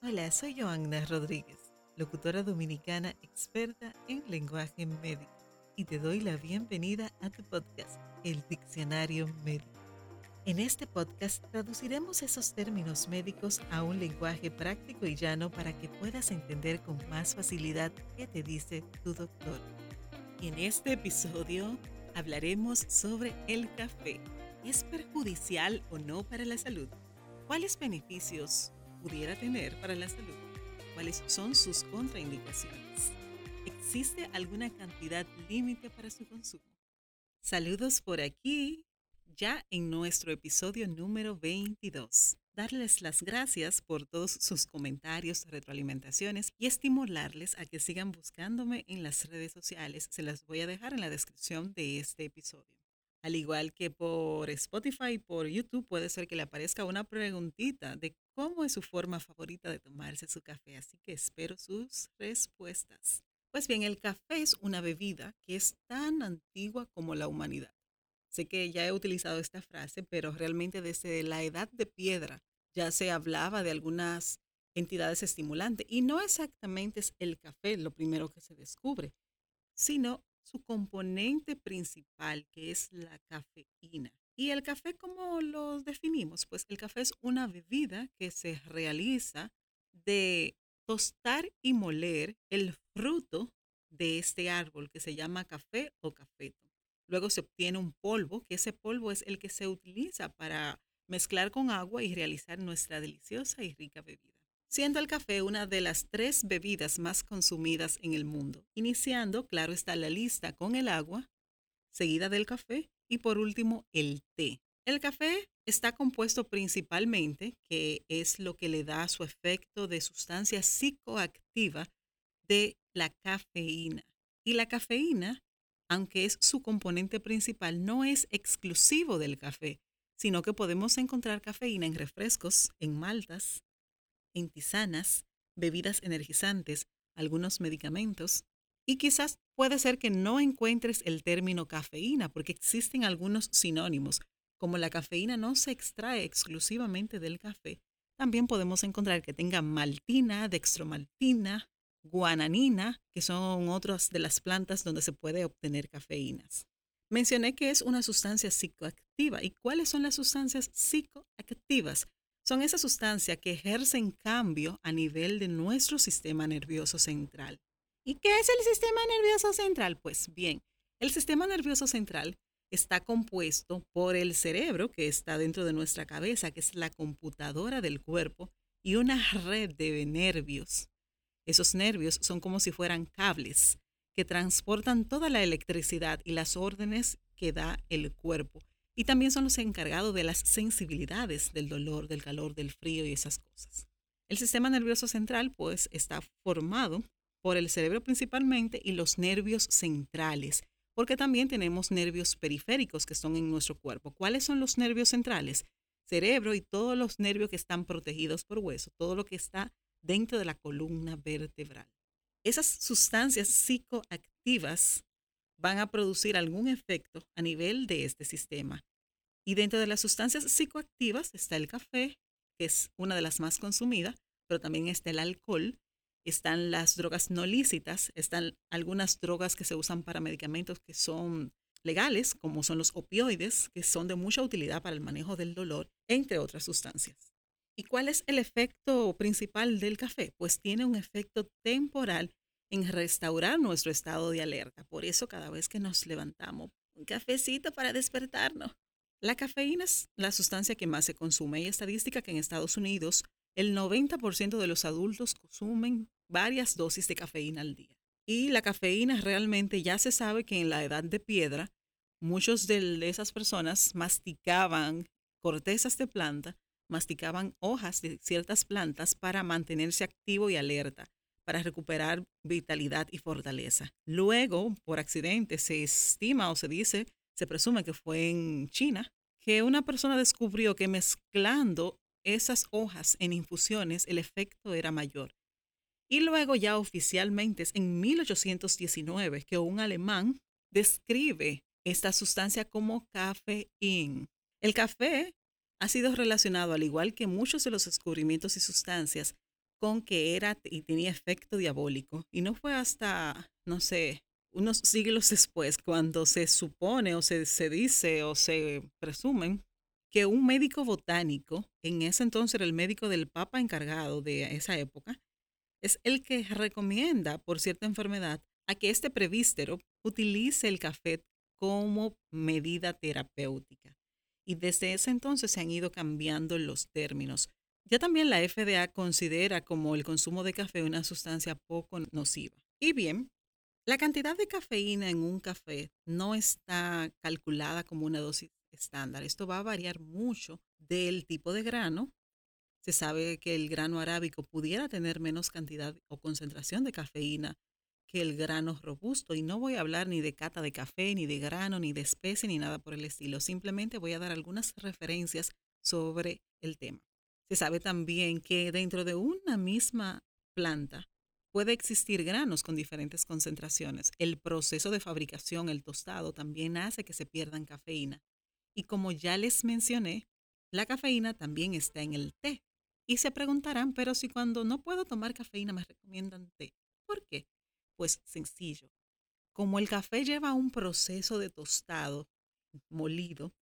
Hola, soy Joanna Rodríguez, locutora dominicana experta en lenguaje médico, y te doy la bienvenida a tu podcast, El Diccionario Médico. En este podcast traduciremos esos términos médicos a un lenguaje práctico y llano para que puedas entender con más facilidad qué te dice tu doctor. En este episodio hablaremos sobre el café. ¿Es perjudicial o no para la salud? ¿Cuáles beneficios pudiera tener para la salud? ¿Cuáles son sus contraindicaciones? ¿Existe alguna cantidad límite para su consumo? Saludos por aquí, ya en nuestro episodio número 22. Darles las gracias por todos sus comentarios, retroalimentaciones y estimularles a que sigan buscándome en las redes sociales. Se las voy a dejar en la descripción de este episodio. Al igual que por Spotify por YouTube, puede ser que le aparezca una preguntita de cómo es su forma favorita de tomarse su café, así que espero sus respuestas. Pues bien, el café es una bebida que es tan antigua como la humanidad. Sé que ya he utilizado esta frase, pero realmente desde la edad de piedra ya se hablaba de algunas entidades estimulantes y no exactamente es el café lo primero que se descubre, sino su componente principal, que es la cafeína. ¿Y el café cómo lo definimos? Pues el café es una bebida que se realiza de tostar y moler el fruto de este árbol que se llama café o cafeto. Luego se obtiene un polvo, que ese polvo es el que se utiliza para mezclar con agua y realizar nuestra deliciosa y rica bebida siendo el café una de las tres bebidas más consumidas en el mundo, iniciando, claro está la lista, con el agua, seguida del café y por último el té. El café está compuesto principalmente, que es lo que le da su efecto de sustancia psicoactiva, de la cafeína. Y la cafeína, aunque es su componente principal, no es exclusivo del café, sino que podemos encontrar cafeína en refrescos, en maltas, en tisanas, bebidas energizantes, algunos medicamentos. Y quizás puede ser que no encuentres el término cafeína porque existen algunos sinónimos. Como la cafeína no se extrae exclusivamente del café, también podemos encontrar que tenga maltina, dextromaltina, guananina, que son otras de las plantas donde se puede obtener cafeínas. Mencioné que es una sustancia psicoactiva. ¿Y cuáles son las sustancias psicoactivas? son esas sustancias que ejercen cambio a nivel de nuestro sistema nervioso central. ¿Y qué es el sistema nervioso central? Pues bien, el sistema nervioso central está compuesto por el cerebro que está dentro de nuestra cabeza, que es la computadora del cuerpo, y una red de nervios. Esos nervios son como si fueran cables que transportan toda la electricidad y las órdenes que da el cuerpo y también son los encargados de las sensibilidades del dolor, del calor, del frío y esas cosas. El sistema nervioso central pues está formado por el cerebro principalmente y los nervios centrales, porque también tenemos nervios periféricos que están en nuestro cuerpo. ¿Cuáles son los nervios centrales? Cerebro y todos los nervios que están protegidos por hueso, todo lo que está dentro de la columna vertebral. Esas sustancias psicoactivas van a producir algún efecto a nivel de este sistema. Y dentro de las sustancias psicoactivas está el café, que es una de las más consumidas, pero también está el alcohol, están las drogas no lícitas, están algunas drogas que se usan para medicamentos que son legales, como son los opioides, que son de mucha utilidad para el manejo del dolor, entre otras sustancias. ¿Y cuál es el efecto principal del café? Pues tiene un efecto temporal en restaurar nuestro estado de alerta. Por eso cada vez que nos levantamos, un cafecito para despertarnos. La cafeína es la sustancia que más se consume. Hay estadística que en Estados Unidos el 90% de los adultos consumen varias dosis de cafeína al día. Y la cafeína realmente ya se sabe que en la edad de piedra, muchos de esas personas masticaban cortezas de planta, masticaban hojas de ciertas plantas para mantenerse activo y alerta para recuperar vitalidad y fortaleza. Luego, por accidente, se estima o se dice, se presume que fue en China, que una persona descubrió que mezclando esas hojas en infusiones el efecto era mayor. Y luego ya oficialmente es en 1819 que un alemán describe esta sustancia como cafeína. El café ha sido relacionado, al igual que muchos de los descubrimientos y sustancias, con que era y tenía efecto diabólico. Y no fue hasta, no sé, unos siglos después, cuando se supone o se, se dice o se presumen que un médico botánico, en ese entonces era el médico del papa encargado de esa época, es el que recomienda por cierta enfermedad a que este prevístero utilice el café como medida terapéutica. Y desde ese entonces se han ido cambiando los términos. Ya también la FDA considera como el consumo de café una sustancia poco nociva. Y bien, la cantidad de cafeína en un café no está calculada como una dosis estándar. Esto va a variar mucho del tipo de grano. Se sabe que el grano arábico pudiera tener menos cantidad o concentración de cafeína que el grano robusto. Y no voy a hablar ni de cata de café, ni de grano, ni de especie, ni nada por el estilo. Simplemente voy a dar algunas referencias sobre el tema. Se sabe también que dentro de una misma planta puede existir granos con diferentes concentraciones. El proceso de fabricación, el tostado, también hace que se pierdan cafeína. Y como ya les mencioné, la cafeína también está en el té. Y se preguntarán, pero si cuando no puedo tomar cafeína me recomiendan té. ¿Por qué? Pues sencillo. Como el café lleva un proceso de tostado, molido,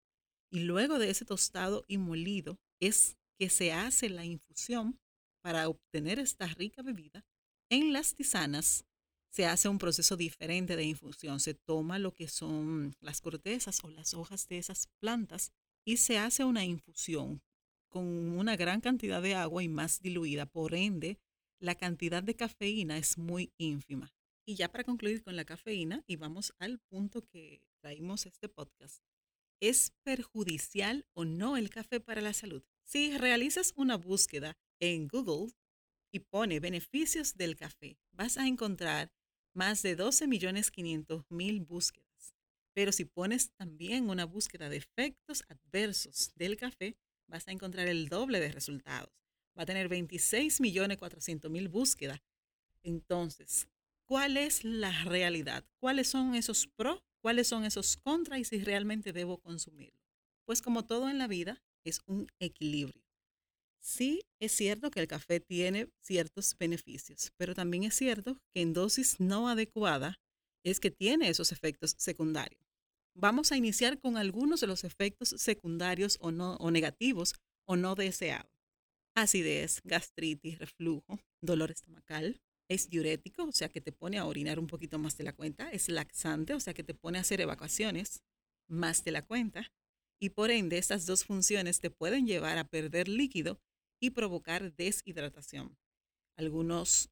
y luego de ese tostado y molido es que se hace la infusión para obtener esta rica bebida, en las tisanas se hace un proceso diferente de infusión. Se toma lo que son las cortezas o las hojas de esas plantas y se hace una infusión con una gran cantidad de agua y más diluida. Por ende, la cantidad de cafeína es muy ínfima. Y ya para concluir con la cafeína, y vamos al punto que traímos este podcast, ¿es perjudicial o no el café para la salud? Si realizas una búsqueda en Google y pone beneficios del café, vas a encontrar más de 12.500.000 búsquedas. Pero si pones también una búsqueda de efectos adversos del café, vas a encontrar el doble de resultados. Va a tener 26.400.000 búsquedas. Entonces, ¿cuál es la realidad? ¿Cuáles son esos pros? ¿Cuáles son esos contras? Y si realmente debo consumirlo. Pues como todo en la vida, es un equilibrio. Sí, es cierto que el café tiene ciertos beneficios, pero también es cierto que en dosis no adecuada es que tiene esos efectos secundarios. Vamos a iniciar con algunos de los efectos secundarios o, no, o negativos o no deseados. Acidez, gastritis, reflujo, dolor estomacal. Es diurético, o sea que te pone a orinar un poquito más de la cuenta. Es laxante, o sea que te pone a hacer evacuaciones más de la cuenta y por ende estas dos funciones te pueden llevar a perder líquido y provocar deshidratación. Algunos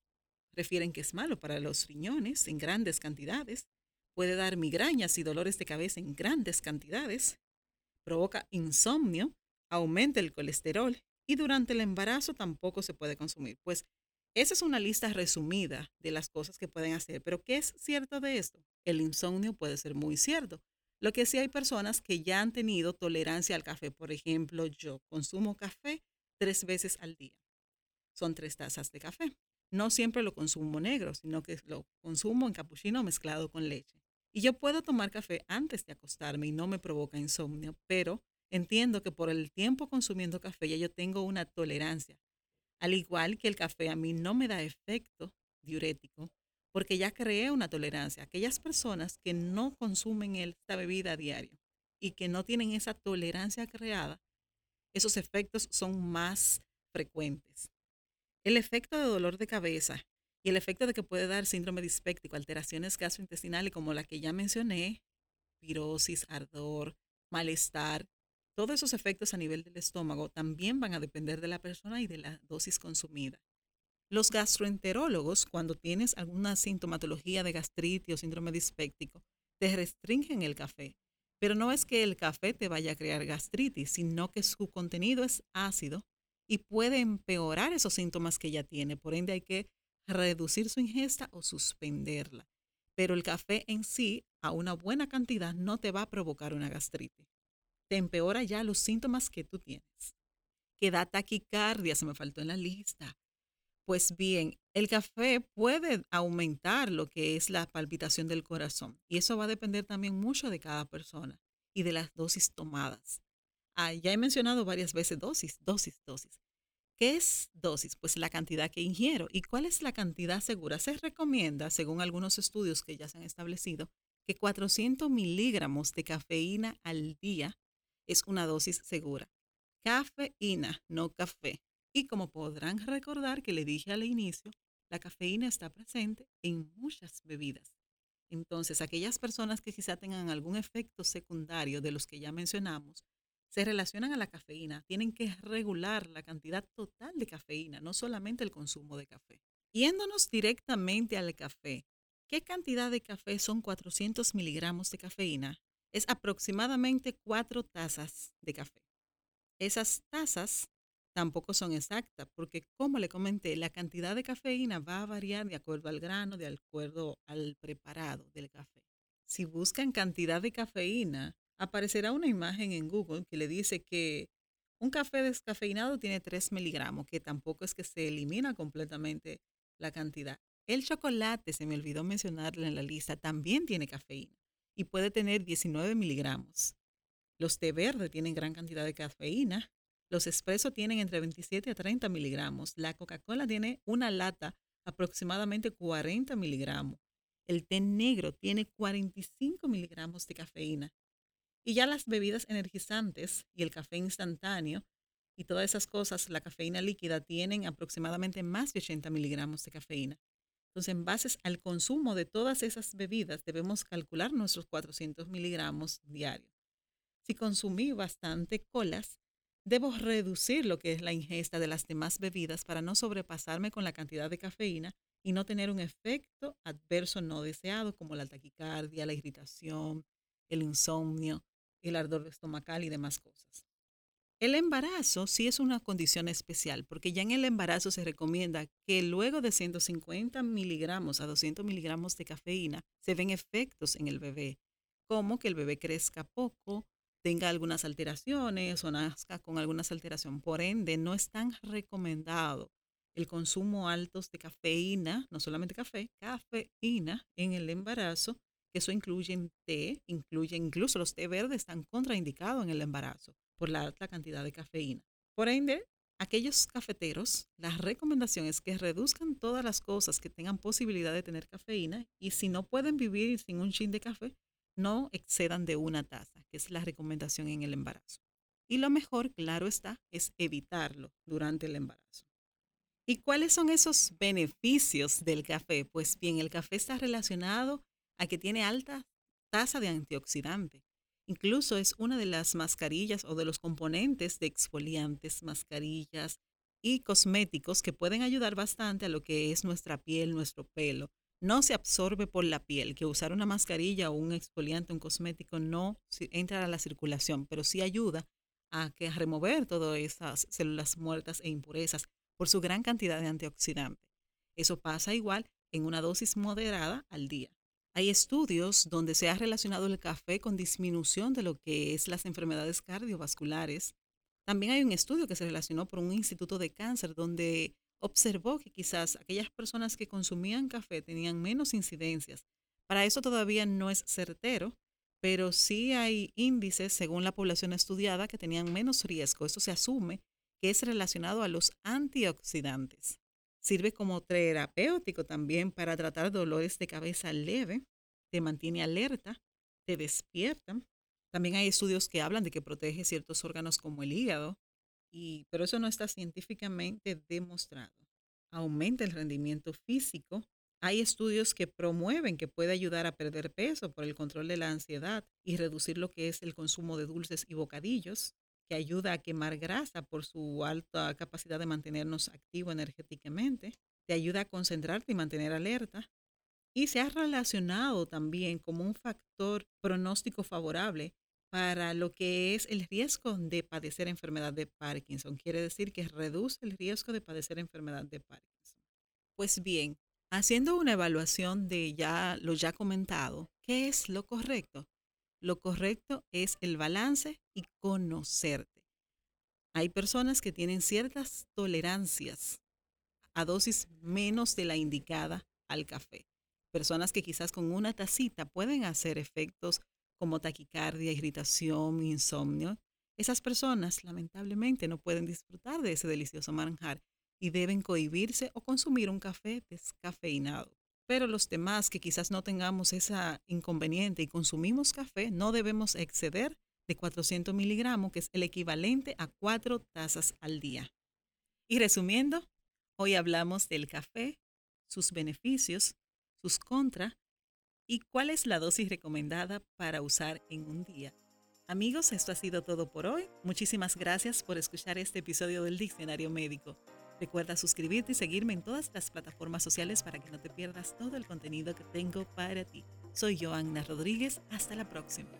refieren que es malo para los riñones en grandes cantidades, puede dar migrañas y dolores de cabeza en grandes cantidades, provoca insomnio, aumenta el colesterol y durante el embarazo tampoco se puede consumir. Pues esa es una lista resumida de las cosas que pueden hacer, pero ¿qué es cierto de esto? El insomnio puede ser muy cierto, lo que sí hay personas que ya han tenido tolerancia al café. Por ejemplo, yo consumo café tres veces al día. Son tres tazas de café. No siempre lo consumo negro, sino que lo consumo en capuchino mezclado con leche. Y yo puedo tomar café antes de acostarme y no me provoca insomnio, pero entiendo que por el tiempo consumiendo café ya yo tengo una tolerancia. Al igual que el café a mí no me da efecto diurético, porque ya creé una tolerancia. Aquellas personas que no consumen esta bebida a diario y que no tienen esa tolerancia creada, esos efectos son más frecuentes. El efecto de dolor de cabeza y el efecto de que puede dar síndrome dispéptico, alteraciones gastrointestinales como la que ya mencioné, pirosis, ardor, malestar, todos esos efectos a nivel del estómago también van a depender de la persona y de la dosis consumida. Los gastroenterólogos, cuando tienes alguna sintomatología de gastritis o síndrome dispéptico, te restringen el café. Pero no es que el café te vaya a crear gastritis, sino que su contenido es ácido y puede empeorar esos síntomas que ya tiene. Por ende, hay que reducir su ingesta o suspenderla. Pero el café en sí, a una buena cantidad, no te va a provocar una gastritis. Te empeora ya los síntomas que tú tienes. Que da taquicardia, se me faltó en la lista pues bien, el café puede aumentar lo que es la palpitación del corazón y eso va a depender también mucho de cada persona y de las dosis tomadas. Ah, ya he mencionado varias veces dosis, dosis, dosis. ¿Qué es dosis? Pues la cantidad que ingiero. ¿Y cuál es la cantidad segura? Se recomienda, según algunos estudios que ya se han establecido, que 400 miligramos de cafeína al día es una dosis segura. Cafeína, no café. Y como podrán recordar que le dije al inicio, la cafeína está presente en muchas bebidas. Entonces, aquellas personas que quizá tengan algún efecto secundario de los que ya mencionamos, se relacionan a la cafeína, tienen que regular la cantidad total de cafeína, no solamente el consumo de café. Yéndonos directamente al café, ¿qué cantidad de café son 400 miligramos de cafeína? Es aproximadamente cuatro tazas de café. Esas tazas tampoco son exactas, porque como le comenté, la cantidad de cafeína va a variar de acuerdo al grano, de acuerdo al preparado del café. Si buscan cantidad de cafeína, aparecerá una imagen en Google que le dice que un café descafeinado tiene 3 miligramos, que tampoco es que se elimina completamente la cantidad. El chocolate, se me olvidó mencionarlo en la lista, también tiene cafeína y puede tener 19 miligramos. Los té verde tienen gran cantidad de cafeína. Los espresso tienen entre 27 a 30 miligramos. La Coca-Cola tiene una lata aproximadamente 40 miligramos. El té negro tiene 45 miligramos de cafeína. Y ya las bebidas energizantes y el café instantáneo y todas esas cosas, la cafeína líquida, tienen aproximadamente más de 80 miligramos de cafeína. Entonces, en base al consumo de todas esas bebidas, debemos calcular nuestros 400 miligramos diarios. Si consumí bastante colas, debo reducir lo que es la ingesta de las demás bebidas para no sobrepasarme con la cantidad de cafeína y no tener un efecto adverso no deseado como la taquicardia, la irritación, el insomnio el ardor estomacal y demás cosas. El embarazo sí es una condición especial, porque ya en el embarazo se recomienda que luego de 150 miligramos a 200 miligramos de cafeína se ven efectos en el bebé, como que el bebé crezca poco, tenga algunas alteraciones o nazca con algunas alteraciones. Por ende, no es tan recomendado el consumo alto de cafeína, no solamente café, cafeína en el embarazo, eso incluye té, incluye incluso los té verdes están contraindicados en el embarazo por la alta cantidad de cafeína. Por ende, aquellos cafeteros, la recomendación es que reduzcan todas las cosas que tengan posibilidad de tener cafeína y si no pueden vivir sin un chin de café, no excedan de una taza, que es la recomendación en el embarazo. Y lo mejor, claro está, es evitarlo durante el embarazo. ¿Y cuáles son esos beneficios del café? Pues bien, el café está relacionado a que tiene alta tasa de antioxidante. Incluso es una de las mascarillas o de los componentes de exfoliantes, mascarillas y cosméticos que pueden ayudar bastante a lo que es nuestra piel, nuestro pelo. No se absorbe por la piel, que usar una mascarilla o un exfoliante, un cosmético no entra a la circulación, pero sí ayuda a, que, remover todas esas células muertas e impurezas por su gran cantidad de antioxidante. Eso pasa igual en una dosis moderada al día. Hay estudios donde se ha relacionado el café con disminución de lo que es las enfermedades cardiovasculares. También hay un estudio que se relacionó por un instituto de cáncer donde observó que quizás aquellas personas que consumían café tenían menos incidencias. Para eso todavía no es certero, pero sí hay índices según la población estudiada que tenían menos riesgo. Eso se asume que es relacionado a los antioxidantes. Sirve como terapéutico también para tratar dolores de cabeza leve, te mantiene alerta, te despierta. También hay estudios que hablan de que protege ciertos órganos como el hígado, pero eso no está científicamente demostrado. Aumenta el rendimiento físico. Hay estudios que promueven que puede ayudar a perder peso por el control de la ansiedad y reducir lo que es el consumo de dulces y bocadillos que ayuda a quemar grasa por su alta capacidad de mantenernos activos energéticamente, te ayuda a concentrarte y mantener alerta, y se ha relacionado también como un factor pronóstico favorable para lo que es el riesgo de padecer enfermedad de Parkinson. Quiere decir que reduce el riesgo de padecer enfermedad de Parkinson. Pues bien, haciendo una evaluación de ya lo ya comentado, ¿qué es lo correcto? Lo correcto es el balance y conocerte. Hay personas que tienen ciertas tolerancias a dosis menos de la indicada al café. Personas que quizás con una tacita pueden hacer efectos como taquicardia, irritación, insomnio. Esas personas lamentablemente no pueden disfrutar de ese delicioso manjar y deben cohibirse o consumir un café descafeinado. Pero los demás que quizás no tengamos esa inconveniente y consumimos café, no debemos exceder de 400 miligramos, que es el equivalente a cuatro tazas al día. Y resumiendo, hoy hablamos del café, sus beneficios, sus contras y cuál es la dosis recomendada para usar en un día. Amigos, esto ha sido todo por hoy. Muchísimas gracias por escuchar este episodio del Diccionario Médico. Recuerda suscribirte y seguirme en todas las plataformas sociales para que no te pierdas todo el contenido que tengo para ti. Soy Joanna Rodríguez. Hasta la próxima.